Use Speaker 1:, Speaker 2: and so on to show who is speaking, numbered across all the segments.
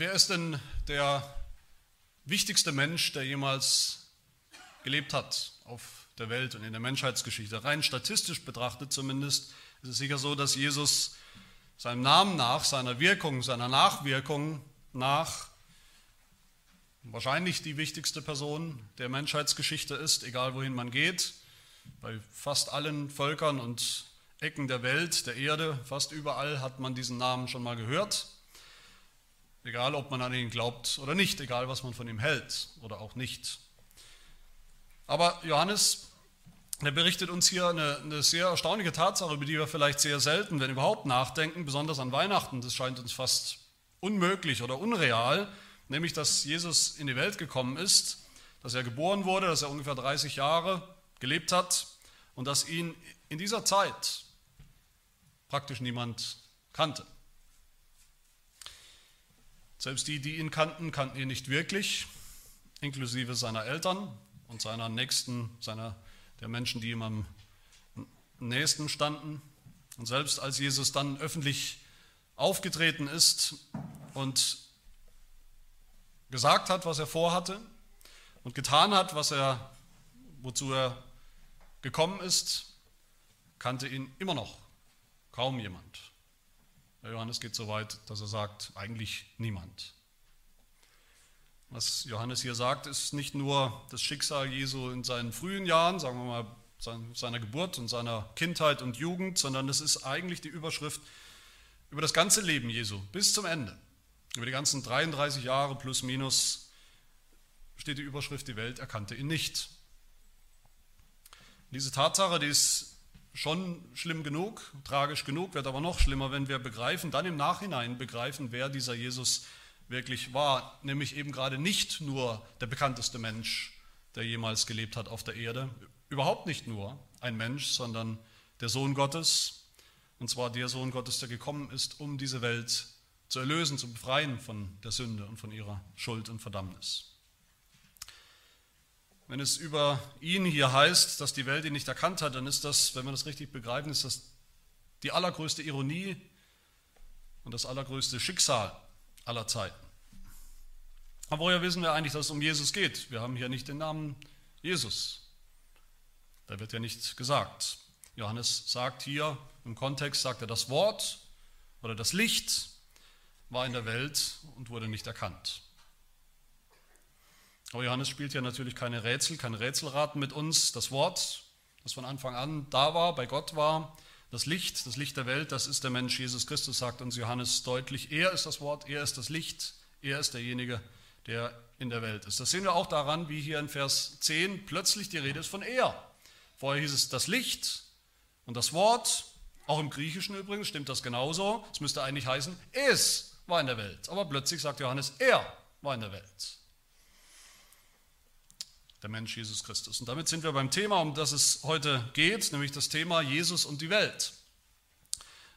Speaker 1: Wer ist denn der wichtigste Mensch, der jemals gelebt hat auf der Welt und in der Menschheitsgeschichte? Rein statistisch betrachtet zumindest ist es sicher so, dass Jesus seinem Namen nach, seiner Wirkung, seiner Nachwirkung nach wahrscheinlich die wichtigste Person der Menschheitsgeschichte ist, egal wohin man geht. Bei fast allen Völkern und Ecken der Welt, der Erde, fast überall hat man diesen Namen schon mal gehört. Egal, ob man an ihn glaubt oder nicht, egal, was man von ihm hält oder auch nicht. Aber Johannes, der berichtet uns hier eine, eine, sehr erstaunliche Tatsache, über die wir vielleicht sehr selten, wenn überhaupt, nachdenken, besonders an Weihnachten. Das scheint uns fast unmöglich oder unreal, nämlich dass Jesus in die Welt gekommen ist, dass er geboren wurde, dass er ungefähr 30 Jahre gelebt hat und dass ihn in dieser Zeit praktisch niemand kannte. Selbst die, die ihn kannten, kannten ihn nicht wirklich, inklusive seiner Eltern und seiner Nächsten, seiner, der Menschen, die ihm am nächsten standen. Und selbst als Jesus dann öffentlich aufgetreten ist und gesagt hat, was er vorhatte und getan hat, was er, wozu er gekommen ist, kannte ihn immer noch kaum jemand. Johannes geht so weit, dass er sagt, eigentlich niemand. Was Johannes hier sagt, ist nicht nur das Schicksal Jesu in seinen frühen Jahren, sagen wir mal seiner Geburt und seiner Kindheit und Jugend, sondern es ist eigentlich die Überschrift über das ganze Leben Jesu bis zum Ende. Über die ganzen 33 Jahre plus minus steht die Überschrift, die Welt erkannte ihn nicht. Diese Tatsache, die ist schon schlimm genug, tragisch genug, wird aber noch schlimmer, wenn wir begreifen, dann im Nachhinein begreifen, wer dieser Jesus wirklich war, nämlich eben gerade nicht nur der bekannteste Mensch, der jemals gelebt hat auf der Erde, überhaupt nicht nur ein Mensch, sondern der Sohn Gottes, und zwar der Sohn Gottes, der gekommen ist, um diese Welt zu erlösen, zu befreien von der Sünde und von ihrer Schuld und Verdammnis. Wenn es über ihn hier heißt, dass die Welt ihn nicht erkannt hat, dann ist das, wenn wir das richtig begreifen, ist das die allergrößte Ironie und das allergrößte Schicksal aller Zeiten. Aber woher wissen wir eigentlich, dass es um Jesus geht? Wir haben hier nicht den Namen Jesus. Da wird ja nicht gesagt. Johannes sagt hier, im Kontext sagt er, das Wort oder das Licht war in der Welt und wurde nicht erkannt. Aber Johannes spielt ja natürlich keine Rätsel, keine Rätselraten mit uns. Das Wort, das von Anfang an da war, bei Gott war, das Licht, das Licht der Welt, das ist der Mensch Jesus Christus, sagt uns Johannes deutlich. Er ist das Wort, er ist das Licht, er ist derjenige, der in der Welt ist. Das sehen wir auch daran, wie hier in Vers 10 plötzlich die Rede ist von er. Vorher hieß es das Licht und das Wort, auch im Griechischen übrigens stimmt das genauso. Es müsste eigentlich heißen, es war in der Welt. Aber plötzlich sagt Johannes, er war in der Welt der Mensch Jesus Christus. Und damit sind wir beim Thema, um das es heute geht, nämlich das Thema Jesus und die Welt.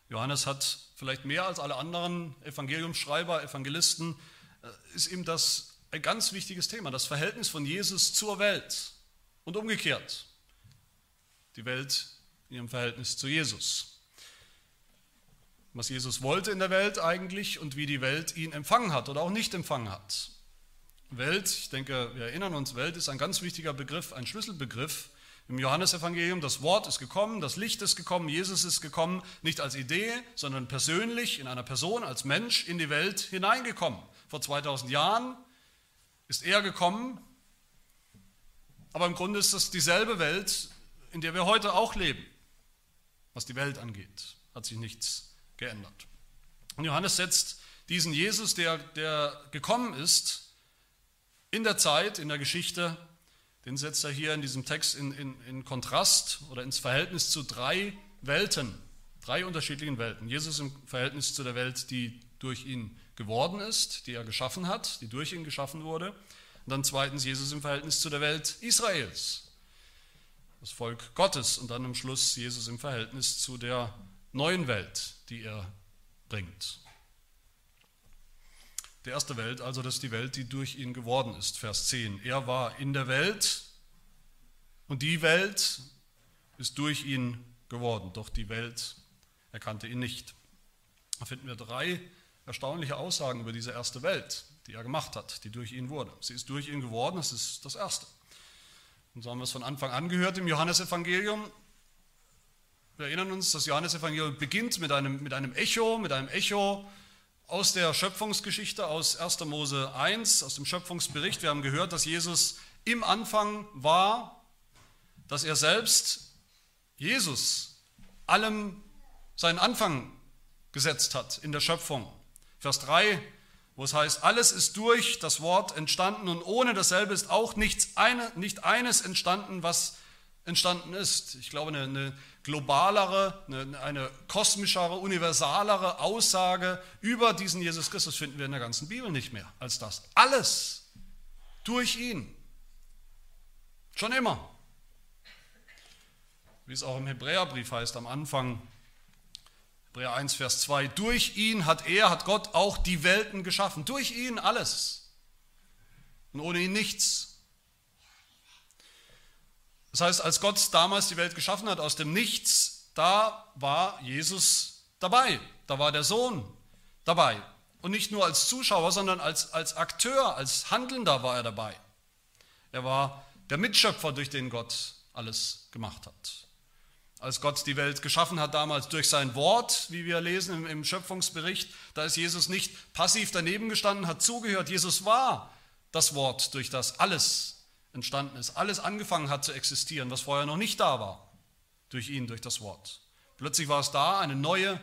Speaker 1: Johannes hat vielleicht mehr als alle anderen Evangeliumsschreiber, Evangelisten, äh, ist ihm das ein ganz wichtiges Thema, das Verhältnis von Jesus zur Welt und umgekehrt. Die Welt in ihrem Verhältnis zu Jesus. Was Jesus wollte in der Welt eigentlich und wie die Welt ihn empfangen hat oder auch nicht empfangen hat. Welt, ich denke, wir erinnern uns, Welt ist ein ganz wichtiger Begriff, ein Schlüsselbegriff im Johannesevangelium. Das Wort ist gekommen, das Licht ist gekommen, Jesus ist gekommen, nicht als Idee, sondern persönlich in einer Person, als Mensch in die Welt hineingekommen. Vor 2000 Jahren ist er gekommen, aber im Grunde ist das dieselbe Welt, in der wir heute auch leben. Was die Welt angeht, hat sich nichts geändert. Und Johannes setzt diesen Jesus, der, der gekommen ist, in der Zeit, in der Geschichte, den setzt er hier in diesem Text in, in, in Kontrast oder ins Verhältnis zu drei Welten, drei unterschiedlichen Welten. Jesus im Verhältnis zu der Welt, die durch ihn geworden ist, die er geschaffen hat, die durch ihn geschaffen wurde. Und dann zweitens Jesus im Verhältnis zu der Welt Israels, das Volk Gottes. Und dann am Schluss Jesus im Verhältnis zu der neuen Welt, die er bringt. Die erste Welt, also das ist die Welt, die durch ihn geworden ist, Vers 10. Er war in der Welt und die Welt ist durch ihn geworden, doch die Welt erkannte ihn nicht. Da finden wir drei erstaunliche Aussagen über diese erste Welt, die er gemacht hat, die durch ihn wurde. Sie ist durch ihn geworden, das ist das Erste. Und so haben wir es von Anfang an gehört im Johannesevangelium. Wir erinnern uns, das Johannesevangelium beginnt mit einem, mit einem Echo, mit einem Echo aus der Schöpfungsgeschichte, aus 1. Mose 1, aus dem Schöpfungsbericht. Wir haben gehört, dass Jesus im Anfang war, dass er selbst, Jesus, allem seinen Anfang gesetzt hat in der Schöpfung. Vers 3, wo es heißt, alles ist durch das Wort entstanden und ohne dasselbe ist auch nichts eine, nicht eines entstanden, was entstanden ist. Ich glaube, eine, eine globalere, eine, eine kosmischere, universalere Aussage über diesen Jesus Christus finden wir in der ganzen Bibel nicht mehr als das. Alles durch ihn. Schon immer. Wie es auch im Hebräerbrief heißt am Anfang, Hebräer 1, Vers 2, durch ihn hat er, hat Gott auch die Welten geschaffen. Durch ihn alles. Und ohne ihn nichts. Das heißt, als Gott damals die Welt geschaffen hat aus dem Nichts, da war Jesus dabei. Da war der Sohn dabei. Und nicht nur als Zuschauer, sondern als, als Akteur, als Handelnder war er dabei. Er war der Mitschöpfer, durch den Gott alles gemacht hat. Als Gott die Welt geschaffen hat damals durch sein Wort, wie wir lesen im, im Schöpfungsbericht, da ist Jesus nicht passiv daneben gestanden, hat zugehört. Jesus war das Wort, durch das alles entstanden ist, alles angefangen hat zu existieren, was vorher noch nicht da war, durch ihn, durch das Wort. Plötzlich war es da, eine neue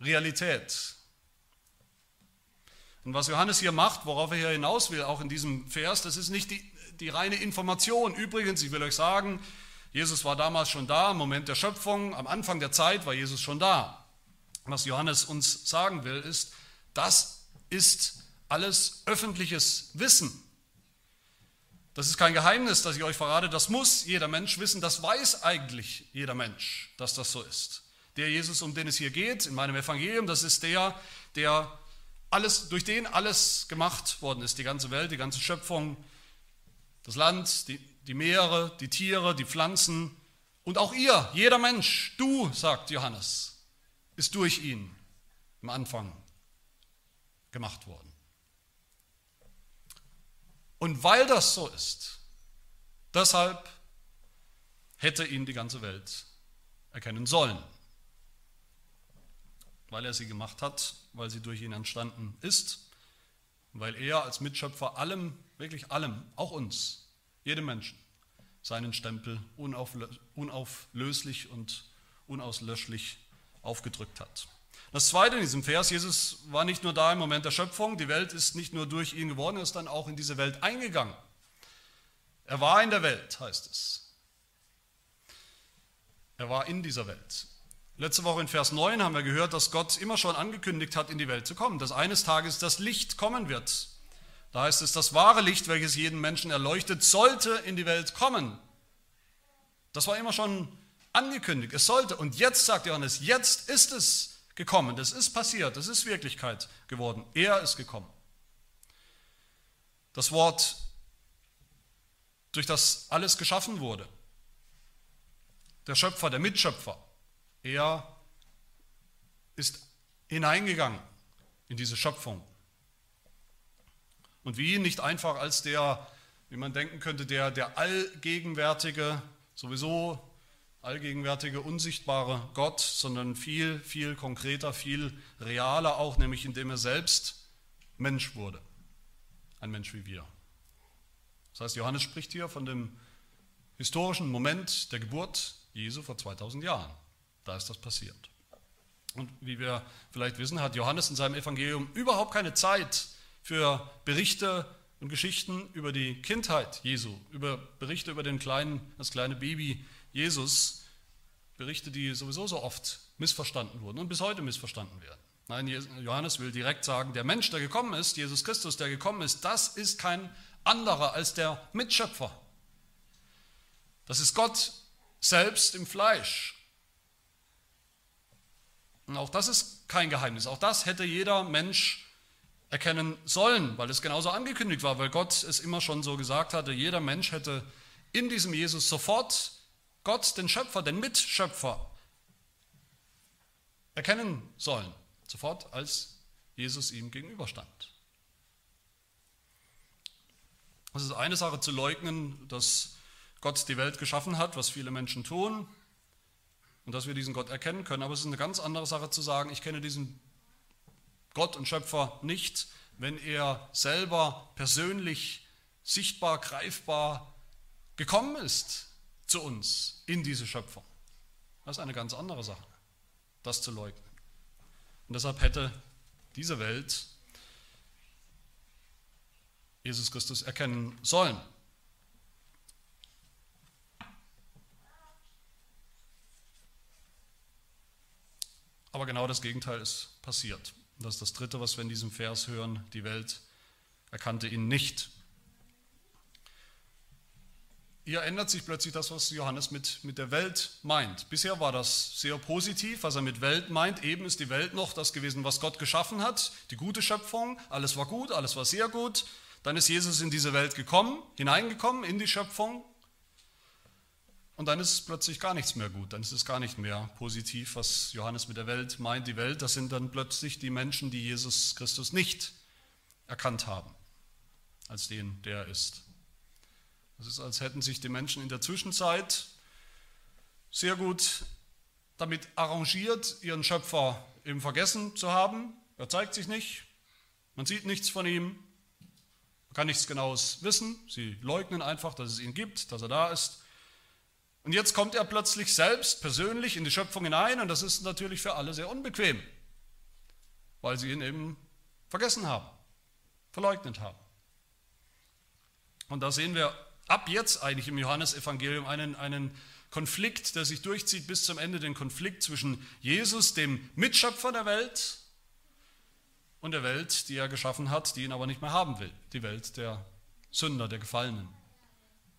Speaker 1: Realität. Und was Johannes hier macht, worauf er hier hinaus will, auch in diesem Vers, das ist nicht die, die reine Information. Übrigens, ich will euch sagen, Jesus war damals schon da, im Moment der Schöpfung, am Anfang der Zeit war Jesus schon da. Was Johannes uns sagen will, ist, das ist alles öffentliches Wissen. Das ist kein Geheimnis, das ich euch verrate, das muss jeder Mensch wissen, das weiß eigentlich jeder Mensch, dass das so ist. Der Jesus, um den es hier geht, in meinem Evangelium, das ist der, der alles, durch den alles gemacht worden ist, die ganze Welt, die ganze Schöpfung, das Land, die, die Meere, die Tiere, die Pflanzen und auch ihr, jeder Mensch, du, sagt Johannes, ist durch ihn im Anfang gemacht worden. Und weil das so ist, deshalb hätte ihn die ganze Welt erkennen sollen. Weil er sie gemacht hat, weil sie durch ihn entstanden ist, weil er als Mitschöpfer allem, wirklich allem, auch uns, jedem Menschen, seinen Stempel unauflöslich und unauslöschlich aufgedrückt hat. Das zweite in diesem Vers, Jesus war nicht nur da im Moment der Schöpfung, die Welt ist nicht nur durch ihn geworden, er ist dann auch in diese Welt eingegangen. Er war in der Welt, heißt es. Er war in dieser Welt. Letzte Woche in Vers 9 haben wir gehört, dass Gott immer schon angekündigt hat, in die Welt zu kommen, dass eines Tages das Licht kommen wird. Da heißt es, das wahre Licht, welches jeden Menschen erleuchtet, sollte in die Welt kommen. Das war immer schon angekündigt, es sollte. Und jetzt sagt Johannes, jetzt ist es gekommen. Das ist passiert, das ist Wirklichkeit geworden. Er ist gekommen. Das Wort, durch das alles geschaffen wurde. Der Schöpfer, der Mitschöpfer. Er ist hineingegangen in diese Schöpfung. Und wie nicht einfach als der, wie man denken könnte, der, der allgegenwärtige, sowieso allgegenwärtige, unsichtbare Gott, sondern viel, viel konkreter, viel realer auch, nämlich indem er selbst Mensch wurde. Ein Mensch wie wir. Das heißt, Johannes spricht hier von dem historischen Moment der Geburt Jesu vor 2000 Jahren. Da ist das passiert. Und wie wir vielleicht wissen, hat Johannes in seinem Evangelium überhaupt keine Zeit für Berichte und Geschichten über die Kindheit Jesu, über Berichte über den kleinen, das kleine Baby Jesus Berichte, die sowieso so oft missverstanden wurden und bis heute missverstanden werden. Nein, Johannes will direkt sagen, der Mensch, der gekommen ist, Jesus Christus, der gekommen ist, das ist kein anderer als der Mitschöpfer. Das ist Gott selbst im Fleisch. Und auch das ist kein Geheimnis. Auch das hätte jeder Mensch erkennen sollen, weil es genauso angekündigt war, weil Gott es immer schon so gesagt hatte, jeder Mensch hätte in diesem Jesus sofort Gott, den Schöpfer, den Mitschöpfer, erkennen sollen, sofort als Jesus ihm gegenüberstand. Es ist eine Sache zu leugnen, dass Gott die Welt geschaffen hat, was viele Menschen tun, und dass wir diesen Gott erkennen können. Aber es ist eine ganz andere Sache zu sagen, ich kenne diesen Gott und Schöpfer nicht, wenn er selber persönlich, sichtbar, greifbar gekommen ist zu uns in diese Schöpfung. Das ist eine ganz andere Sache, das zu leugnen. Und deshalb hätte diese Welt Jesus Christus erkennen sollen. Aber genau das Gegenteil ist passiert. Das ist das Dritte, was wir in diesem Vers hören. Die Welt erkannte ihn nicht. Hier ändert sich plötzlich das, was Johannes mit, mit der Welt meint. Bisher war das sehr positiv, was er mit Welt meint. Eben ist die Welt noch das gewesen, was Gott geschaffen hat, die gute Schöpfung. Alles war gut, alles war sehr gut. Dann ist Jesus in diese Welt gekommen, hineingekommen in die Schöpfung. Und dann ist es plötzlich gar nichts mehr gut, dann ist es gar nicht mehr positiv, was Johannes mit der Welt meint. Die Welt, das sind dann plötzlich die Menschen, die Jesus Christus nicht erkannt haben, als den, der er ist. Es ist, als hätten sich die Menschen in der Zwischenzeit sehr gut damit arrangiert, ihren Schöpfer eben vergessen zu haben. Er zeigt sich nicht, man sieht nichts von ihm, man kann nichts Genaues wissen. Sie leugnen einfach, dass es ihn gibt, dass er da ist. Und jetzt kommt er plötzlich selbst persönlich in die Schöpfung hinein und das ist natürlich für alle sehr unbequem, weil sie ihn eben vergessen haben, verleugnet haben. Und da sehen wir ab jetzt eigentlich im Johannesevangelium einen, einen Konflikt, der sich durchzieht bis zum Ende, den Konflikt zwischen Jesus, dem Mitschöpfer der Welt, und der Welt, die er geschaffen hat, die ihn aber nicht mehr haben will, die Welt der Sünder, der gefallenen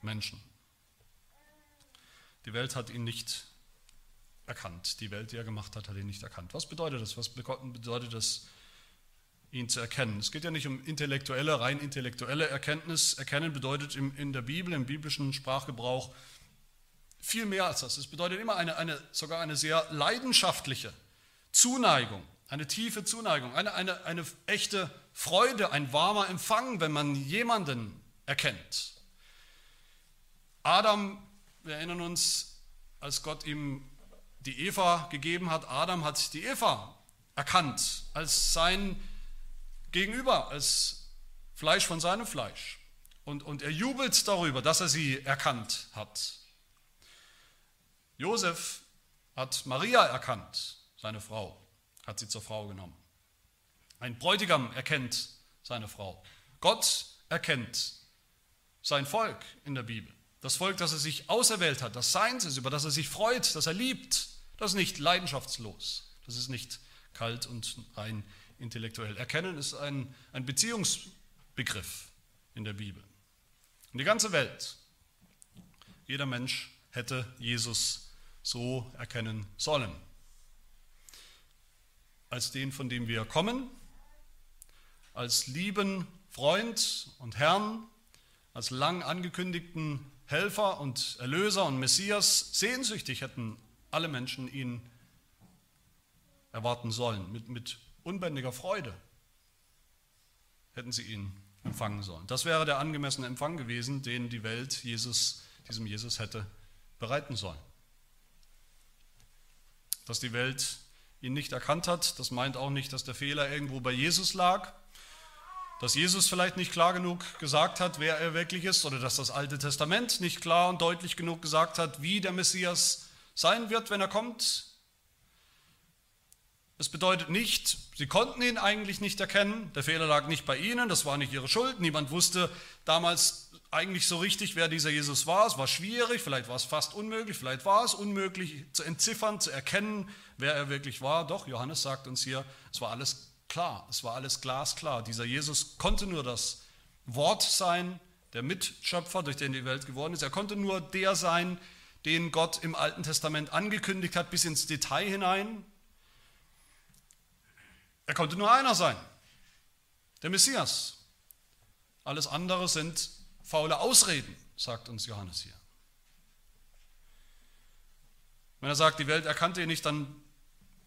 Speaker 1: Menschen. Die Welt hat ihn nicht erkannt. Die Welt, die er gemacht hat, hat ihn nicht erkannt. Was bedeutet das? Was bedeutet das, ihn zu erkennen? Es geht ja nicht um intellektuelle, rein intellektuelle Erkenntnis. Erkennen bedeutet in der Bibel, im biblischen Sprachgebrauch viel mehr als das. Es bedeutet immer eine, eine, sogar eine sehr leidenschaftliche Zuneigung, eine tiefe Zuneigung, eine, eine, eine echte Freude, ein warmer Empfang, wenn man jemanden erkennt. Adam wir erinnern uns, als Gott ihm die Eva gegeben hat, Adam hat die Eva erkannt als sein Gegenüber, als Fleisch von seinem Fleisch. Und, und er jubelt darüber, dass er sie erkannt hat. Josef hat Maria erkannt, seine Frau, hat sie zur Frau genommen. Ein Bräutigam erkennt seine Frau. Gott erkennt sein Volk in der Bibel. Das Volk, das er sich auserwählt hat, das seins ist, über das er sich freut, das er liebt, das ist nicht leidenschaftslos. Das ist nicht kalt und rein intellektuell. Erkennen ist ein, ein Beziehungsbegriff in der Bibel. Und die ganze Welt, jeder Mensch hätte Jesus so erkennen sollen. Als den, von dem wir kommen, als lieben Freund und Herrn, als lang angekündigten Helfer und Erlöser und Messias, sehnsüchtig hätten alle Menschen ihn erwarten sollen. Mit, mit unbändiger Freude hätten sie ihn empfangen sollen. Das wäre der angemessene Empfang gewesen, den die Welt Jesus, diesem Jesus hätte bereiten sollen. Dass die Welt ihn nicht erkannt hat, das meint auch nicht, dass der Fehler irgendwo bei Jesus lag, dass Jesus vielleicht nicht klar genug gesagt hat, wer er wirklich ist, oder dass das Alte Testament nicht klar und deutlich genug gesagt hat, wie der Messias sein wird, wenn er kommt. Es bedeutet nicht, sie konnten ihn eigentlich nicht erkennen, der Fehler lag nicht bei ihnen, das war nicht ihre Schuld, niemand wusste damals eigentlich so richtig, wer dieser Jesus war. Es war schwierig, vielleicht war es fast unmöglich, vielleicht war es unmöglich zu entziffern, zu erkennen, wer er wirklich war. Doch, Johannes sagt uns hier, es war alles klar, es war alles glasklar. Dieser Jesus konnte nur das Wort sein, der Mitschöpfer, durch den die Welt geworden ist. Er konnte nur der sein, den Gott im Alten Testament angekündigt hat, bis ins Detail hinein. Er konnte nur einer sein, der Messias. Alles andere sind faule Ausreden, sagt uns Johannes hier. Wenn er sagt, die Welt erkannte ihn nicht, dann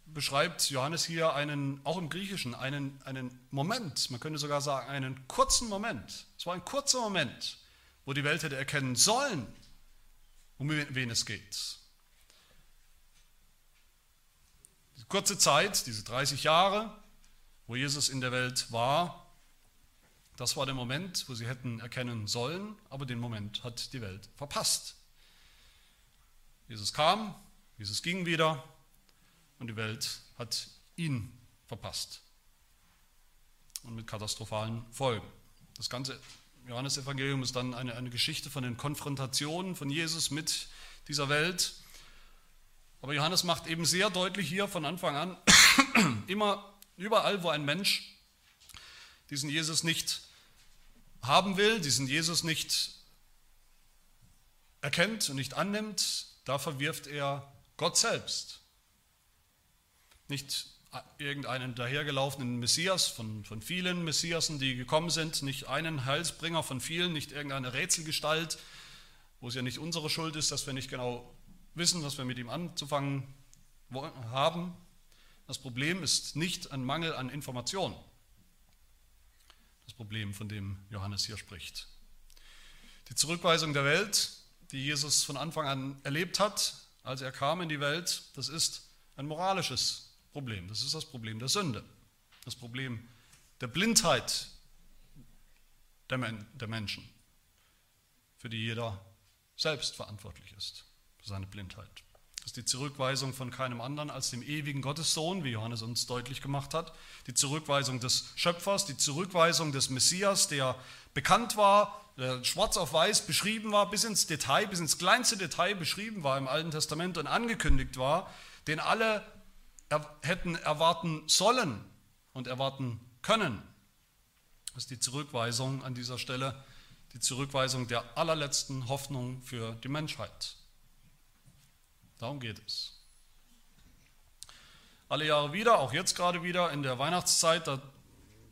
Speaker 1: beschreibt Johannes hier einen, auch im Griechischen, einen, einen Moment, man könnte sogar sagen, einen kurzen Moment. Es war ein kurzer Moment, wo die Welt hätte erkennen sollen, um wen es geht. Die kurze Zeit, diese 30 Jahre, wo Jesus in der Welt war, das war der Moment, wo sie hätten erkennen sollen, aber den Moment hat die Welt verpasst. Jesus kam, Jesus ging wieder, und die Welt hat ihn verpasst. Und mit katastrophalen Folgen. Das ganze Johannesevangelium ist dann eine, eine Geschichte von den Konfrontationen von Jesus mit dieser Welt. Aber Johannes macht eben sehr deutlich hier von Anfang an, immer überall, wo ein Mensch diesen Jesus nicht haben will, diesen Jesus nicht erkennt und nicht annimmt, da verwirft er Gott selbst. Nicht irgendeinen dahergelaufenen Messias von, von vielen Messiasen, die gekommen sind, nicht einen Heilsbringer von vielen, nicht irgendeine Rätselgestalt, wo es ja nicht unsere Schuld ist, dass wir nicht genau wissen, was wir mit ihm anzufangen haben. Das Problem ist nicht ein Mangel an Information. Das Problem, von dem Johannes hier spricht. Die Zurückweisung der Welt, die Jesus von Anfang an erlebt hat, als er kam in die Welt, das ist ein moralisches Problem. Das ist das Problem der Sünde. Das Problem der Blindheit der, Men der Menschen, für die jeder selbst verantwortlich ist, für seine Blindheit. Das ist die Zurückweisung von keinem anderen als dem ewigen Gottessohn, wie Johannes uns deutlich gemacht hat. Die Zurückweisung des Schöpfers, die Zurückweisung des Messias, der bekannt war, der schwarz auf weiß beschrieben war, bis ins Detail, bis ins kleinste Detail beschrieben war im Alten Testament und angekündigt war, den alle hätten erwarten sollen und erwarten können. Das ist die Zurückweisung an dieser Stelle, die Zurückweisung der allerletzten Hoffnung für die Menschheit. Darum geht es. Alle Jahre wieder, auch jetzt gerade wieder in der Weihnachtszeit, da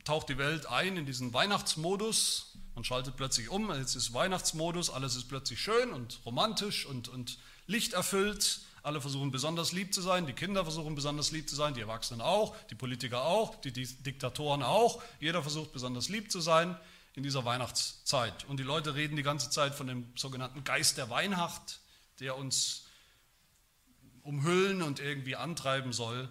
Speaker 1: taucht die Welt ein in diesen Weihnachtsmodus. Man schaltet plötzlich um, jetzt ist Weihnachtsmodus, alles ist plötzlich schön und romantisch und, und lichterfüllt. Alle versuchen besonders lieb zu sein, die Kinder versuchen besonders lieb zu sein, die Erwachsenen auch, die Politiker auch, die Diktatoren auch. Jeder versucht besonders lieb zu sein in dieser Weihnachtszeit. Und die Leute reden die ganze Zeit von dem sogenannten Geist der Weihnacht, der uns umhüllen und irgendwie antreiben soll.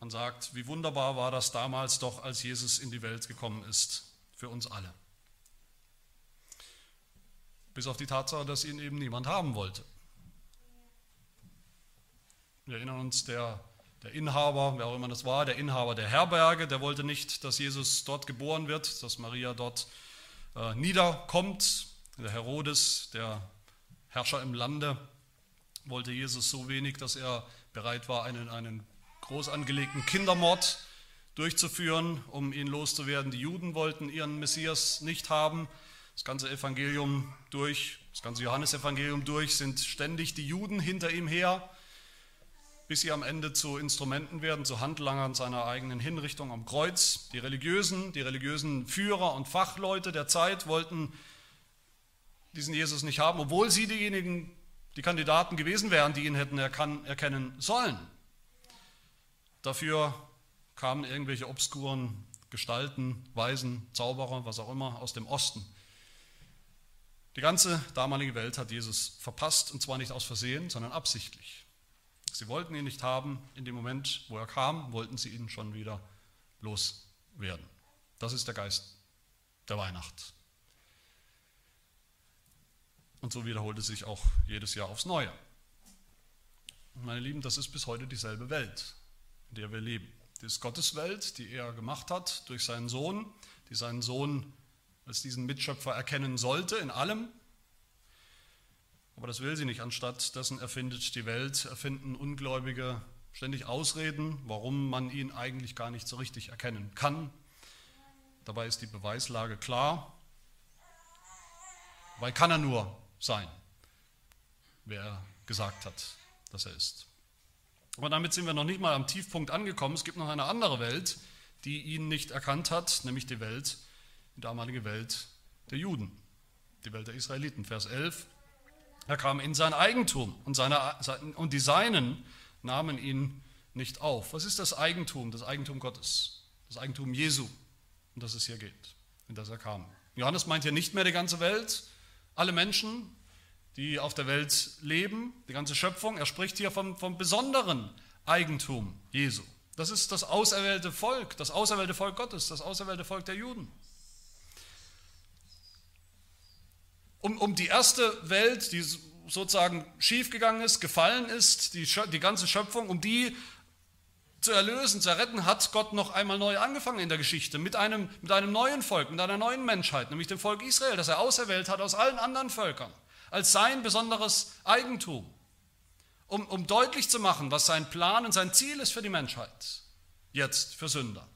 Speaker 1: Man sagt, wie wunderbar war das damals doch, als Jesus in die Welt gekommen ist, für uns alle. Bis auf die Tatsache, dass ihn eben niemand haben wollte. Wir erinnern uns, der, der Inhaber, wer auch immer das war, der Inhaber der Herberge, der wollte nicht, dass Jesus dort geboren wird, dass Maria dort äh, niederkommt. Der Herodes, der Herrscher im Lande, wollte Jesus so wenig, dass er bereit war, einen, einen groß angelegten Kindermord durchzuführen, um ihn loszuwerden. Die Juden wollten ihren Messias nicht haben. Das ganze Evangelium durch, das ganze Johannesevangelium durch sind ständig die Juden hinter ihm her bis sie am Ende zu Instrumenten werden, zu Handlangern seiner eigenen Hinrichtung am Kreuz. Die religiösen, die religiösen Führer und Fachleute der Zeit wollten diesen Jesus nicht haben, obwohl sie diejenigen, die Kandidaten gewesen wären, die ihn hätten erkennen sollen. Dafür kamen irgendwelche obskuren Gestalten, Weisen, Zauberer, was auch immer, aus dem Osten. Die ganze damalige Welt hat Jesus verpasst, und zwar nicht aus Versehen, sondern absichtlich. Sie wollten ihn nicht haben. In dem Moment, wo er kam, wollten sie ihn schon wieder loswerden. Das ist der Geist der Weihnacht. Und so wiederholt es sich auch jedes Jahr aufs Neue. meine Lieben, das ist bis heute dieselbe Welt, in der wir leben. Das ist Gottes Welt, die er gemacht hat durch seinen Sohn, die seinen Sohn als diesen Mitschöpfer erkennen sollte in allem, aber das will sie nicht. Anstatt dessen erfindet die Welt, erfinden Ungläubige ständig Ausreden, warum man ihn eigentlich gar nicht so richtig erkennen kann. Dabei ist die Beweislage klar. Weil kann er nur sein, wer er gesagt hat, dass er ist. Aber damit sind wir noch nicht mal am Tiefpunkt angekommen. Es gibt noch eine andere Welt, die ihn nicht erkannt hat, nämlich die Welt, die damalige Welt der Juden, die Welt der Israeliten. Vers 11. Er kam in sein Eigentum und, seine, und die Seinen nahmen ihn nicht auf. Was ist das Eigentum, das Eigentum Gottes, das Eigentum Jesu, um das es hier geht, in das er kam? Johannes meint hier nicht mehr die ganze Welt, alle Menschen, die auf der Welt leben, die ganze Schöpfung. Er spricht hier vom, vom besonderen Eigentum Jesu. Das ist das auserwählte Volk, das auserwählte Volk Gottes, das auserwählte Volk der Juden. Um, um die erste Welt, die sozusagen schiefgegangen ist, gefallen ist, die, die ganze Schöpfung, um die zu erlösen, zu erretten, hat Gott noch einmal neu angefangen in der Geschichte mit einem, mit einem neuen Volk, mit einer neuen Menschheit, nämlich dem Volk Israel, das er auserwählt hat aus allen anderen Völkern, als sein besonderes Eigentum, um, um deutlich zu machen, was sein Plan und sein Ziel ist für die Menschheit, jetzt für Sünder.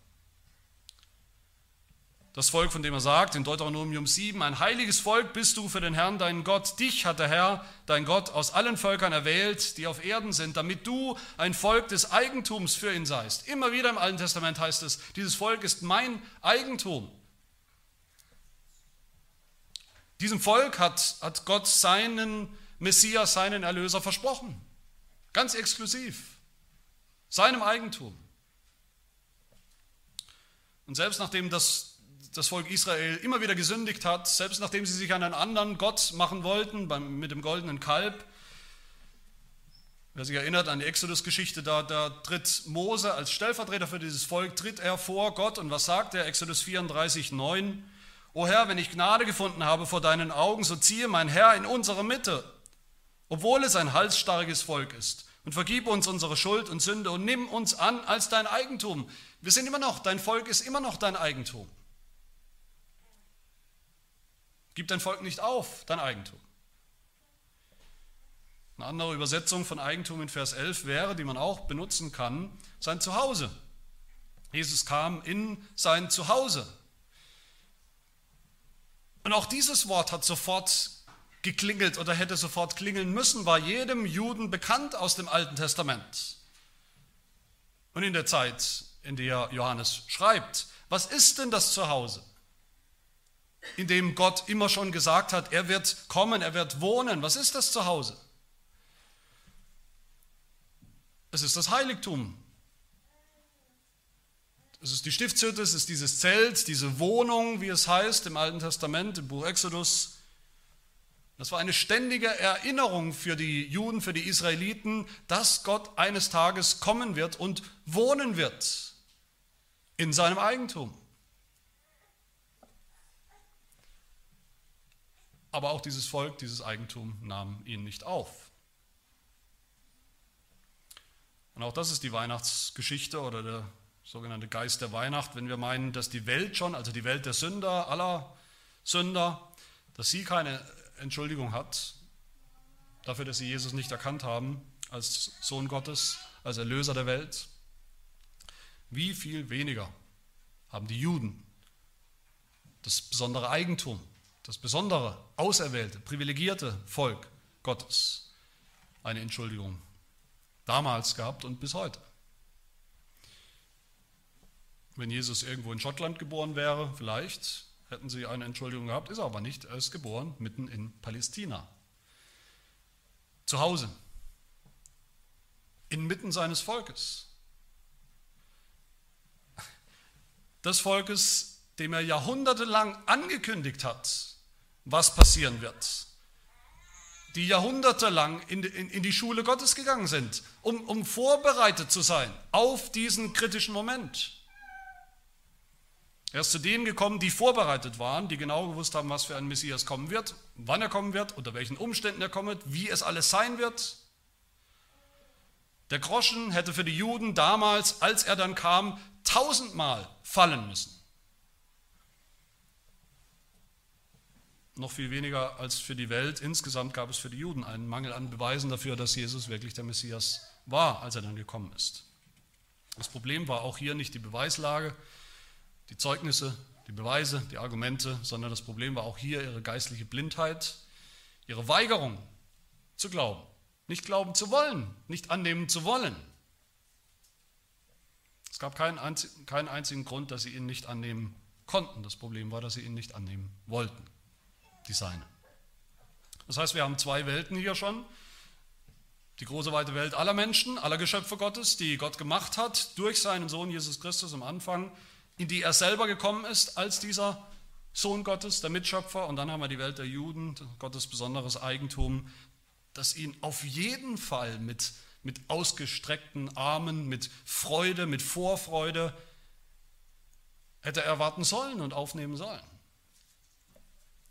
Speaker 1: Das Volk, von dem er sagt in Deuteronomium 7, ein heiliges Volk bist du für den Herrn, deinen Gott. Dich hat der Herr, dein Gott, aus allen Völkern erwählt, die auf Erden sind, damit du ein Volk des Eigentums für ihn seist. Immer wieder im Alten Testament heißt es, dieses Volk ist mein Eigentum. Diesem Volk hat, hat Gott seinen Messias, seinen Erlöser versprochen. Ganz exklusiv. Seinem Eigentum. Und selbst nachdem das das Volk Israel immer wieder gesündigt hat, selbst nachdem sie sich an einen anderen Gott machen wollten, beim, mit dem goldenen Kalb. Wer sich erinnert an die Exodus-Geschichte, da, da tritt Mose als Stellvertreter für dieses Volk, tritt er vor Gott und was sagt er? Exodus 34, 9. O Herr, wenn ich Gnade gefunden habe vor deinen Augen, so ziehe mein Herr in unsere Mitte, obwohl es ein halsstarriges Volk ist. Und vergib uns unsere Schuld und Sünde und nimm uns an als dein Eigentum. Wir sind immer noch, dein Volk ist immer noch dein Eigentum. Gib dein Volk nicht auf, dein Eigentum. Eine andere Übersetzung von Eigentum in Vers 11 wäre, die man auch benutzen kann, sein Zuhause. Jesus kam in sein Zuhause. Und auch dieses Wort hat sofort geklingelt oder hätte sofort klingeln müssen, war jedem Juden bekannt aus dem Alten Testament. Und in der Zeit, in der Johannes schreibt, was ist denn das Zuhause? In dem Gott immer schon gesagt hat, er wird kommen, er wird wohnen. Was ist das Zuhause? Es ist das Heiligtum. Es ist die Stiftshütte, es ist dieses Zelt, diese Wohnung, wie es heißt im Alten Testament, im Buch Exodus. Das war eine ständige Erinnerung für die Juden, für die Israeliten, dass Gott eines Tages kommen wird und wohnen wird in seinem Eigentum. Aber auch dieses Volk, dieses Eigentum nahm ihn nicht auf. Und auch das ist die Weihnachtsgeschichte oder der sogenannte Geist der Weihnacht, wenn wir meinen, dass die Welt schon, also die Welt der Sünder, aller Sünder, dass sie keine Entschuldigung hat dafür, dass sie Jesus nicht erkannt haben als Sohn Gottes, als Erlöser der Welt. Wie viel weniger haben die Juden das besondere Eigentum das besondere, auserwählte, privilegierte Volk Gottes eine Entschuldigung damals gehabt und bis heute. Wenn Jesus irgendwo in Schottland geboren wäre, vielleicht hätten sie eine Entschuldigung gehabt, ist er aber nicht. Er ist geboren mitten in Palästina. Zu Hause. Inmitten seines Volkes. Des Volkes, dem er jahrhundertelang angekündigt hat, was passieren wird. Die jahrhundertelang in, in, in die Schule Gottes gegangen sind, um, um vorbereitet zu sein auf diesen kritischen Moment. Er ist zu denen gekommen, die vorbereitet waren, die genau gewusst haben, was für ein Messias kommen wird, wann er kommen wird, unter welchen Umständen er wird, wie es alles sein wird. Der Groschen hätte für die Juden damals, als er dann kam, tausendmal fallen müssen. Noch viel weniger als für die Welt. Insgesamt gab es für die Juden einen Mangel an Beweisen dafür, dass Jesus wirklich der Messias war, als er dann gekommen ist. Das Problem war auch hier nicht die Beweislage, die Zeugnisse, die Beweise, die Argumente, sondern das Problem war auch hier ihre geistliche Blindheit, ihre Weigerung zu glauben, nicht glauben zu wollen, nicht annehmen zu wollen. Es gab keinen einzigen Grund, dass sie ihn nicht annehmen konnten. Das Problem war, dass sie ihn nicht annehmen wollten die seine. Das heißt, wir haben zwei Welten hier schon. die große weite Welt aller Menschen, aller Geschöpfe Gottes, die Gott gemacht hat, durch seinen Sohn Jesus Christus am Anfang, in die er selber gekommen ist als dieser Sohn Gottes, der Mitschöpfer. Und dann haben wir die Welt der Juden, Gottes besonderes Eigentum, das ihn auf jeden Fall mit, mit ausgestreckten Armen, mit Freude, mit Vorfreude hätte erwarten sollen und aufnehmen sollen.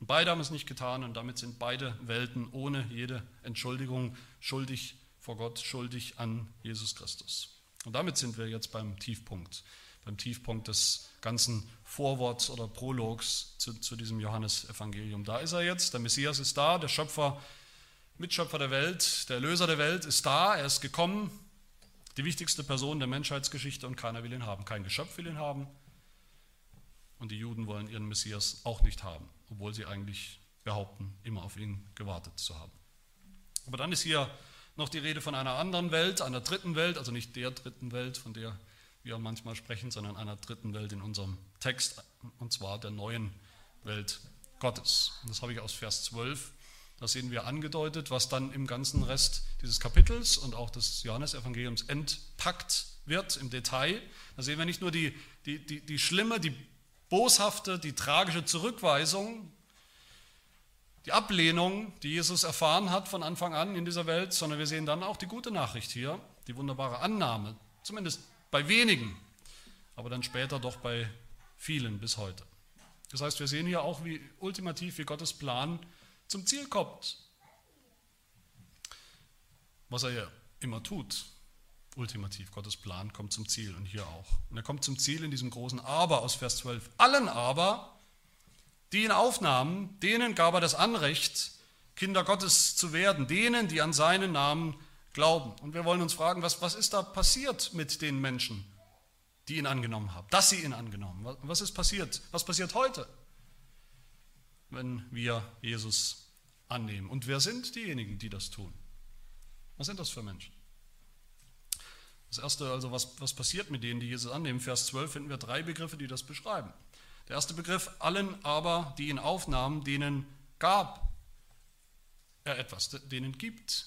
Speaker 1: Beide haben es nicht getan und damit sind beide Welten ohne jede Entschuldigung schuldig vor Gott, schuldig an Jesus Christus. Und damit sind wir jetzt beim Tiefpunkt, beim Tiefpunkt des ganzen Vorworts oder Prologs zu, zu diesem Johannesevangelium. Da ist er jetzt, der Messias ist da, der Schöpfer, Mitschöpfer der Welt, der Erlöser der Welt ist da, er ist gekommen, die wichtigste Person der Menschheitsgeschichte und keiner will ihn haben. Kein Geschöpf will ihn haben und die Juden wollen ihren Messias auch nicht haben obwohl sie eigentlich behaupten, immer auf ihn gewartet zu haben. Aber dann ist hier noch die Rede von einer anderen Welt, einer dritten Welt, also nicht der dritten Welt, von der wir manchmal sprechen, sondern einer dritten Welt in unserem Text, und zwar der neuen Welt Gottes. Und das habe ich aus Vers 12. Da sehen wir angedeutet, was dann im ganzen Rest dieses Kapitels und auch des Johannesevangeliums entpackt wird im Detail. Da sehen wir nicht nur die, die, die, die schlimme, die boshafte, die tragische Zurückweisung, die Ablehnung, die Jesus erfahren hat von Anfang an in dieser Welt, sondern wir sehen dann auch die gute Nachricht hier, die wunderbare Annahme, zumindest bei wenigen, aber dann später doch bei vielen bis heute. Das heißt, wir sehen hier auch, wie ultimativ, wie Gottes Plan zum Ziel kommt. Was er ja immer tut, ultimativ. Gottes Plan kommt zum Ziel und hier auch. Und er kommt zum Ziel in diesem großen Aber aus Vers 12. Allen aber, die ihn aufnahmen, denen gab er das Anrecht, Kinder Gottes zu werden, denen, die an seinen Namen glauben. Und wir wollen uns fragen, was, was ist da passiert mit den Menschen, die ihn angenommen haben, dass sie ihn angenommen haben? Was ist passiert? Was passiert heute, wenn wir Jesus annehmen? Und wer sind diejenigen, die das tun? Was sind das für Menschen? Das erste, also was, was passiert mit denen, die Jesus annehmen? Vers 12 finden wir drei Begriffe, die das beschreiben. Der erste Begriff, allen aber, die ihn aufnahmen, denen gab er etwas, denen gibt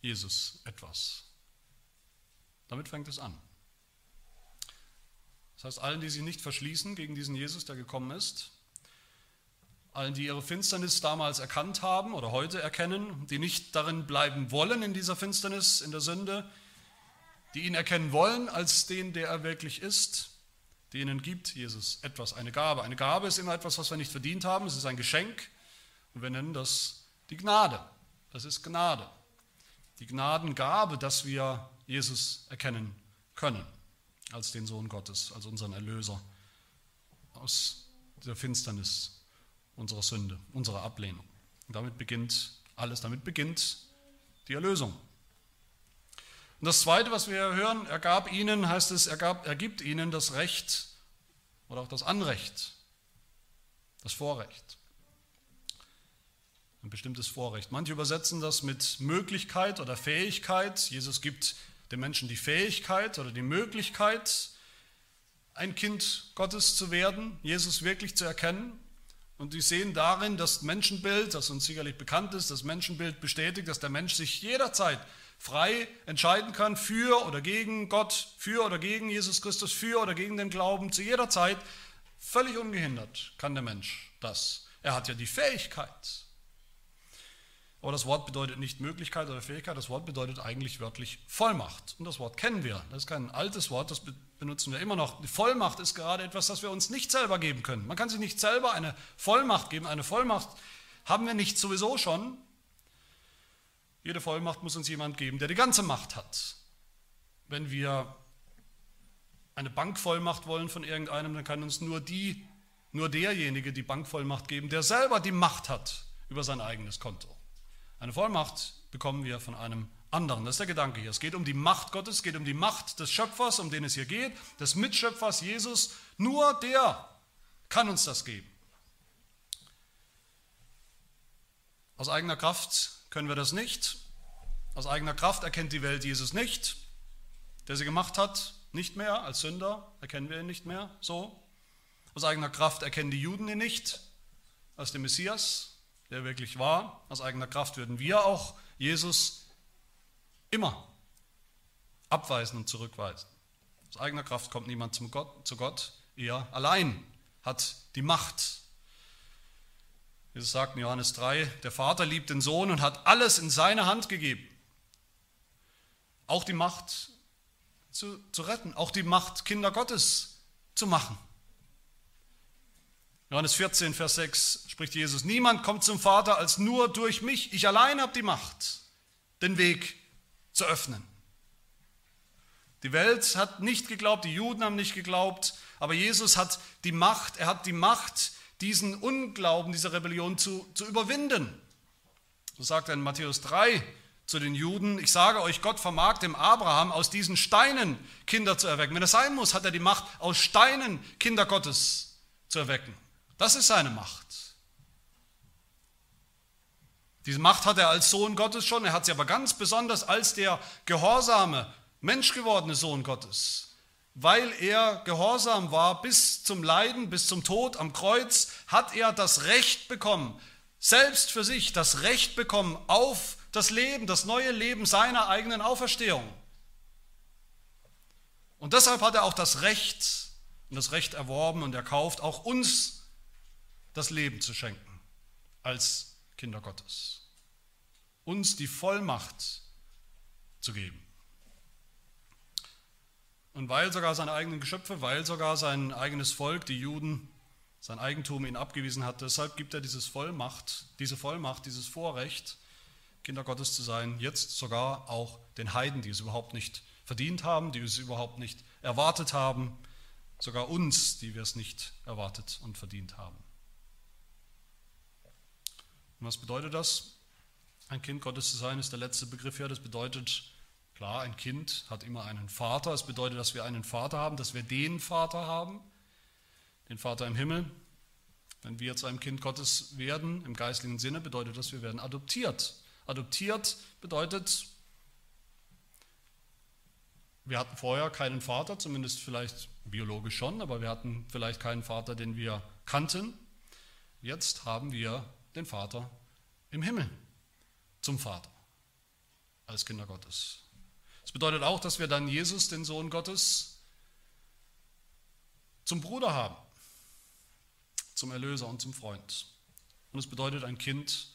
Speaker 1: Jesus etwas. Damit fängt es an. Das heißt, allen, die sich nicht verschließen gegen diesen Jesus, der gekommen ist, allen, die ihre Finsternis damals erkannt haben oder heute erkennen, die nicht darin bleiben wollen in dieser Finsternis, in der Sünde, die ihn erkennen wollen als den, der er wirklich ist, denen gibt Jesus etwas, eine Gabe. Eine Gabe ist immer etwas, was wir nicht verdient haben, es ist ein Geschenk und wir nennen das die Gnade. Das ist Gnade. Die Gnadengabe, dass wir Jesus erkennen können als den Sohn Gottes, als unseren Erlöser aus der Finsternis unserer Sünde, unserer Ablehnung. Und damit beginnt alles, damit beginnt die Erlösung. Und das Zweite, was wir hören, er gab ihnen, heißt es, er, gab, er gibt ihnen das Recht oder auch das Anrecht, das Vorrecht. Ein bestimmtes Vorrecht. Manche übersetzen das mit Möglichkeit oder Fähigkeit. Jesus gibt den Menschen die Fähigkeit oder die Möglichkeit, ein Kind Gottes zu werden, Jesus wirklich zu erkennen. Und die sehen darin das Menschenbild, das uns sicherlich bekannt ist, das Menschenbild bestätigt, dass der Mensch sich jederzeit frei entscheiden kann für oder gegen Gott, für oder gegen Jesus Christus, für oder gegen den Glauben, zu jeder Zeit, völlig ungehindert kann der Mensch das. Er hat ja die Fähigkeit. Aber das Wort bedeutet nicht Möglichkeit oder Fähigkeit, das Wort bedeutet eigentlich wörtlich Vollmacht. Und das Wort kennen wir. Das ist kein altes Wort, das benutzen wir immer noch. Die Vollmacht ist gerade etwas, das wir uns nicht selber geben können. Man kann sich nicht selber eine Vollmacht geben. Eine Vollmacht haben wir nicht sowieso schon, jede Vollmacht muss uns jemand geben, der die ganze Macht hat. Wenn wir eine Bankvollmacht wollen von irgendeinem, dann kann uns nur die, nur derjenige die Bankvollmacht geben, der selber die Macht hat über sein eigenes Konto. Eine Vollmacht bekommen wir von einem anderen. Das ist der Gedanke hier. Es geht um die Macht Gottes, es geht um die Macht des Schöpfers, um den es hier geht, des Mitschöpfers Jesus. Nur der kann uns das geben. Aus eigener Kraft können wir das nicht. Aus eigener Kraft erkennt die Welt Jesus nicht, der sie gemacht hat, nicht mehr. Als Sünder erkennen wir ihn nicht mehr so. Aus eigener Kraft erkennen die Juden ihn nicht als den Messias, der wirklich war. Aus eigener Kraft würden wir auch Jesus Immer abweisen und zurückweisen. Aus eigener Kraft kommt niemand Gott, zu Gott, er allein hat die Macht. Jesus sagt in Johannes 3, der Vater liebt den Sohn und hat alles in seine Hand gegeben. Auch die Macht zu, zu retten, auch die Macht, Kinder Gottes zu machen. Johannes 14, Vers 6 spricht Jesus, niemand kommt zum Vater als nur durch mich. Ich allein habe die Macht, den Weg zu öffnen. Die Welt hat nicht geglaubt, die Juden haben nicht geglaubt, aber Jesus hat die Macht, er hat die Macht, diesen Unglauben, diese Rebellion zu, zu überwinden. So sagt er in Matthäus 3 zu den Juden, ich sage euch, Gott vermag dem Abraham aus diesen Steinen Kinder zu erwecken. Wenn es sein muss, hat er die Macht, aus Steinen Kinder Gottes zu erwecken. Das ist seine Macht. Diese Macht hat er als Sohn Gottes schon, er hat sie aber ganz besonders als der gehorsame, menschgewordene Sohn Gottes. Weil er gehorsam war bis zum Leiden, bis zum Tod am Kreuz, hat er das Recht bekommen, selbst für sich das Recht bekommen auf das Leben, das neue Leben seiner eigenen Auferstehung. Und deshalb hat er auch das Recht und das Recht erworben und erkauft, auch uns das Leben zu schenken als Kinder Gottes. Uns die Vollmacht zu geben. Und weil sogar seine eigenen Geschöpfe, weil sogar sein eigenes Volk, die Juden, sein Eigentum ihn abgewiesen hat, deshalb gibt er dieses Vollmacht, diese Vollmacht, dieses Vorrecht, Kinder Gottes zu sein, jetzt sogar auch den Heiden, die es überhaupt nicht verdient haben, die es überhaupt nicht erwartet haben, sogar uns, die wir es nicht erwartet und verdient haben. Und was bedeutet das? Ein Kind Gottes zu sein ist der letzte Begriff hier. Das bedeutet, klar, ein Kind hat immer einen Vater. Es bedeutet, dass wir einen Vater haben, dass wir den Vater haben, den Vater im Himmel. Wenn wir zu einem Kind Gottes werden, im geistlichen Sinne, bedeutet das, wir werden adoptiert. Adoptiert bedeutet, wir hatten vorher keinen Vater, zumindest vielleicht biologisch schon, aber wir hatten vielleicht keinen Vater, den wir kannten. Jetzt haben wir den Vater im Himmel zum Vater als Kinder Gottes. Das bedeutet auch, dass wir dann Jesus, den Sohn Gottes, zum Bruder haben, zum Erlöser und zum Freund. Und es bedeutet, ein Kind,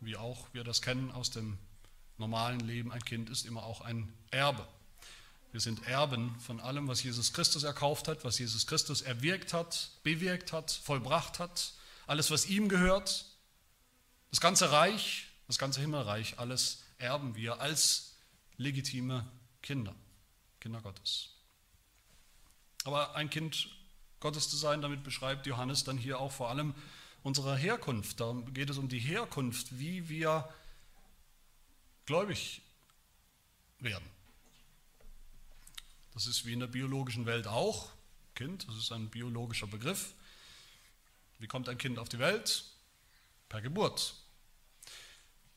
Speaker 1: wie auch wir das kennen aus dem normalen Leben, ein Kind ist immer auch ein Erbe. Wir sind Erben von allem, was Jesus Christus erkauft hat, was Jesus Christus erwirkt hat, bewirkt hat, vollbracht hat, alles, was ihm gehört, das ganze Reich, das ganze Himmelreich, alles erben wir als legitime Kinder, Kinder Gottes. Aber ein Kind Gottes zu sein, damit beschreibt Johannes dann hier auch vor allem unsere Herkunft. Da geht es um die Herkunft, wie wir gläubig werden. Das ist wie in der biologischen Welt auch. Kind, das ist ein biologischer Begriff. Wie kommt ein Kind auf die Welt? Per Geburt.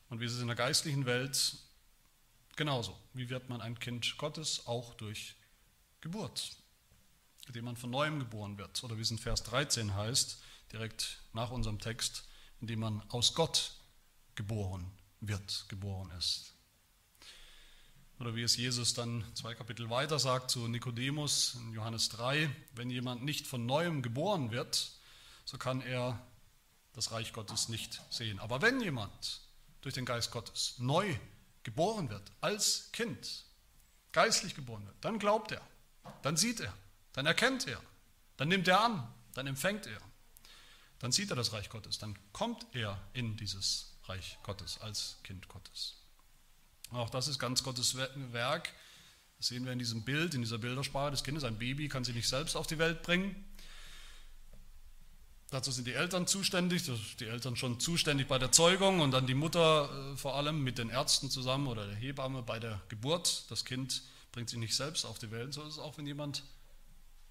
Speaker 1: Und wie ist es in der geistlichen Welt genauso? Wie wird man ein Kind Gottes? Auch durch Geburt, indem man von neuem geboren wird. Oder wie es in Vers 13 heißt, direkt nach unserem Text, indem man aus Gott geboren wird, geboren ist. Oder wie es Jesus dann zwei Kapitel weiter sagt zu Nikodemus in Johannes 3, wenn jemand nicht von neuem geboren wird, so kann er das Reich Gottes nicht sehen. Aber wenn jemand durch den Geist Gottes neu geboren wird, als Kind, geistlich geboren wird, dann glaubt er, dann sieht er, dann erkennt er, dann nimmt er an, dann empfängt er, dann sieht er das Reich Gottes, dann kommt er in dieses Reich Gottes als Kind Gottes. Auch das ist ganz Gottes Werk. Das sehen wir in diesem Bild, in dieser Bildersprache des Kindes. Ein Baby kann sich nicht selbst auf die Welt bringen. Dazu sind die Eltern zuständig, die Eltern schon zuständig bei der Zeugung und dann die Mutter äh, vor allem mit den Ärzten zusammen oder der Hebamme bei der Geburt. Das Kind bringt sich nicht selbst auf die Welt, so ist es auch, wenn jemand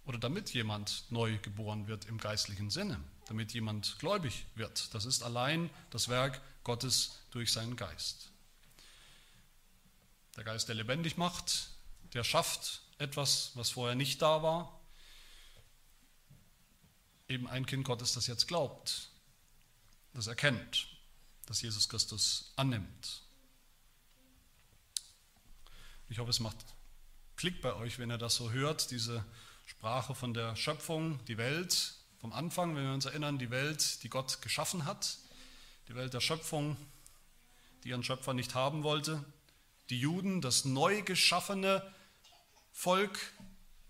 Speaker 1: oder damit jemand neu geboren wird im geistlichen Sinne, damit jemand gläubig wird. Das ist allein das Werk Gottes durch seinen Geist. Der Geist, der lebendig macht, der schafft etwas, was vorher nicht da war, eben ein Kind Gottes, das jetzt glaubt, das erkennt, dass Jesus Christus annimmt. Ich hoffe, es macht Klick bei euch, wenn ihr das so hört, diese Sprache von der Schöpfung, die Welt, vom Anfang, wenn wir uns erinnern, die Welt, die Gott geschaffen hat, die Welt der Schöpfung, die ihren Schöpfer nicht haben wollte, die Juden, das neu geschaffene Volk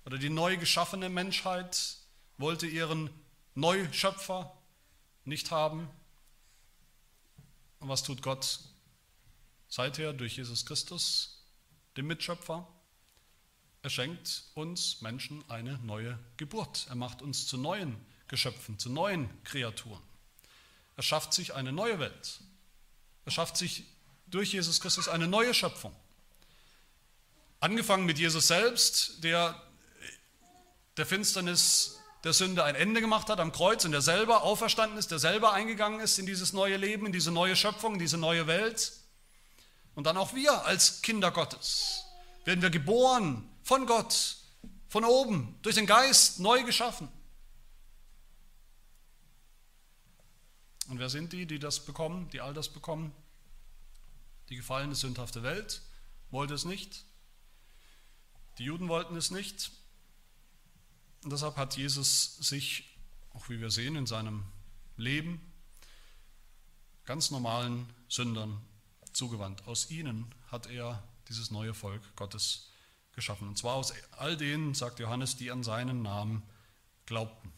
Speaker 1: oder die neu geschaffene Menschheit wollte ihren Neuschöpfer nicht haben. Und was tut Gott seither durch Jesus Christus, dem Mitschöpfer? Er schenkt uns Menschen eine neue Geburt. Er macht uns zu neuen Geschöpfen, zu neuen Kreaturen. Er schafft sich eine neue Welt. Er schafft sich durch Jesus Christus eine neue Schöpfung. Angefangen mit Jesus selbst, der der Finsternis der Sünde ein Ende gemacht hat am Kreuz und der selber auferstanden ist, der selber eingegangen ist in dieses neue Leben, in diese neue Schöpfung, in diese neue Welt. Und dann auch wir als Kinder Gottes werden wir geboren von Gott, von oben, durch den Geist neu geschaffen. Und wer sind die, die das bekommen, die all das bekommen? Die gefallene, sündhafte Welt wollte es nicht. Die Juden wollten es nicht. Und deshalb hat Jesus sich, auch wie wir sehen in seinem Leben, ganz normalen Sündern zugewandt. Aus ihnen hat er dieses neue Volk Gottes geschaffen. Und zwar aus all denen, sagt Johannes, die an seinen Namen glaubten.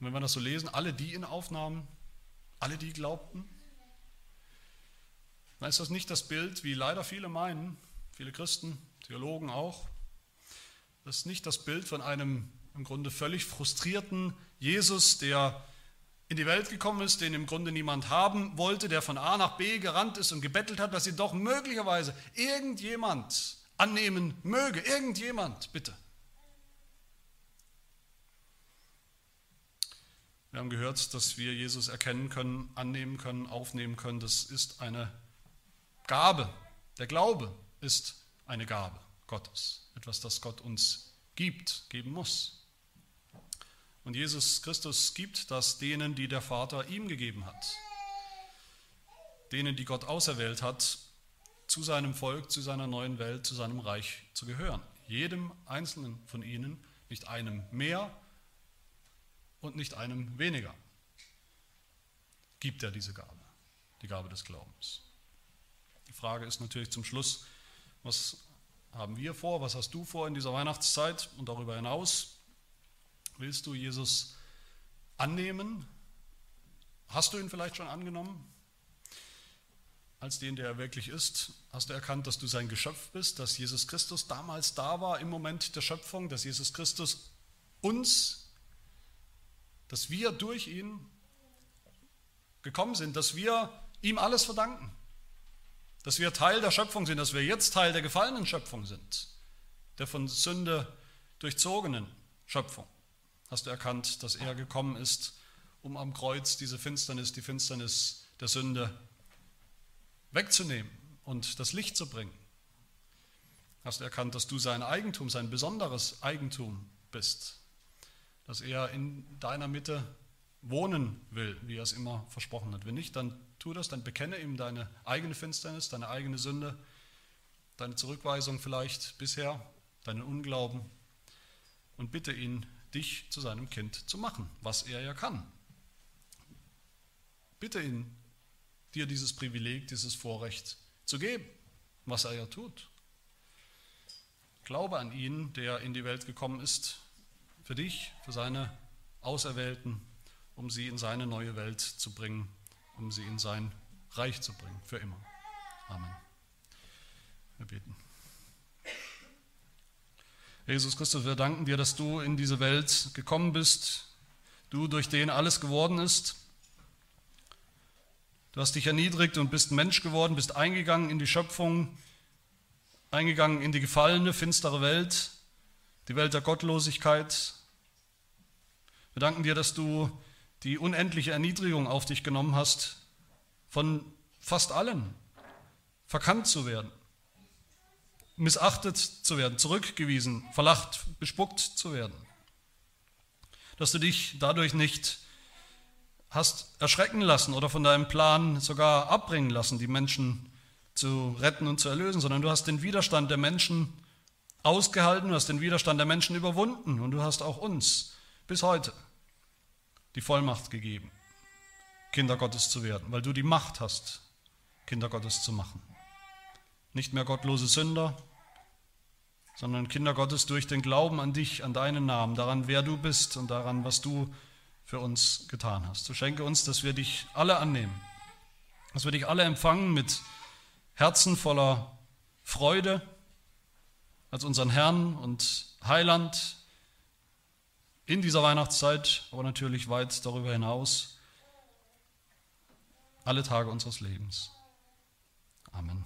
Speaker 1: Und wenn wir das so lesen, alle die ihn aufnahmen, alle die glaubten, dann ist das nicht das Bild, wie leider viele meinen, viele Christen, Theologen auch. Das ist nicht das Bild von einem im Grunde völlig frustrierten Jesus, der in die Welt gekommen ist, den im Grunde niemand haben wollte, der von A nach B gerannt ist und gebettelt hat, dass ihn doch möglicherweise irgendjemand annehmen möge. Irgendjemand, bitte. Wir haben gehört, dass wir Jesus erkennen können, annehmen können, aufnehmen können. Das ist eine Gabe. Der Glaube ist eine Gabe Gottes. Etwas, das Gott uns gibt, geben muss. Und Jesus Christus gibt das denen, die der Vater ihm gegeben hat. Denen, die Gott auserwählt hat, zu seinem Volk, zu seiner neuen Welt, zu seinem Reich zu gehören. Jedem einzelnen von ihnen, nicht einem mehr und nicht einem weniger, gibt er diese Gabe, die Gabe des Glaubens. Die Frage ist natürlich zum Schluss, was haben wir vor, was hast du vor in dieser Weihnachtszeit und darüber hinaus? Willst du Jesus annehmen? Hast du ihn vielleicht schon angenommen? Als den, der er wirklich ist, hast du erkannt, dass du sein Geschöpf bist, dass Jesus Christus damals da war im Moment der Schöpfung, dass Jesus Christus uns, dass wir durch ihn gekommen sind, dass wir ihm alles verdanken, dass wir Teil der Schöpfung sind, dass wir jetzt Teil der gefallenen Schöpfung sind, der von Sünde durchzogenen Schöpfung hast du erkannt, dass er gekommen ist, um am Kreuz diese Finsternis, die Finsternis der Sünde wegzunehmen und das Licht zu bringen. Hast du erkannt, dass du sein Eigentum, sein besonderes Eigentum bist, dass er in deiner Mitte wohnen will, wie er es immer versprochen hat. Wenn nicht, dann tu das, dann bekenne ihm deine eigene Finsternis, deine eigene Sünde, deine Zurückweisung vielleicht bisher, deinen Unglauben und bitte ihn, dich zu seinem Kind zu machen, was er ja kann. Bitte ihn, dir dieses Privileg, dieses Vorrecht zu geben, was er ja tut. Glaube an ihn, der in die Welt gekommen ist, für dich, für seine Auserwählten, um sie in seine neue Welt zu bringen, um sie in sein Reich zu bringen, für immer. Amen. Wir beten. Jesus Christus, wir danken dir, dass du in diese Welt gekommen bist, du, durch den alles geworden ist. Du hast dich erniedrigt und bist Mensch geworden, bist eingegangen in die Schöpfung, eingegangen in die gefallene, finstere Welt, die Welt der Gottlosigkeit. Wir danken dir, dass du die unendliche Erniedrigung auf dich genommen hast, von fast allen verkannt zu werden missachtet zu werden, zurückgewiesen, verlacht, bespuckt zu werden. Dass du dich dadurch nicht hast erschrecken lassen oder von deinem Plan sogar abbringen lassen, die Menschen zu retten und zu erlösen, sondern du hast den Widerstand der Menschen ausgehalten, du hast den Widerstand der Menschen überwunden und du hast auch uns bis heute die Vollmacht gegeben, Kinder Gottes zu werden, weil du die Macht hast, Kinder Gottes zu machen. Nicht mehr gottlose Sünder, sondern Kinder Gottes durch den Glauben an dich, an deinen Namen, daran, wer du bist und daran, was du für uns getan hast. So schenke uns, dass wir dich alle annehmen, dass wir dich alle empfangen mit Herzen voller Freude als unseren Herrn und Heiland in dieser Weihnachtszeit, aber natürlich weit darüber hinaus, alle Tage unseres Lebens. Amen.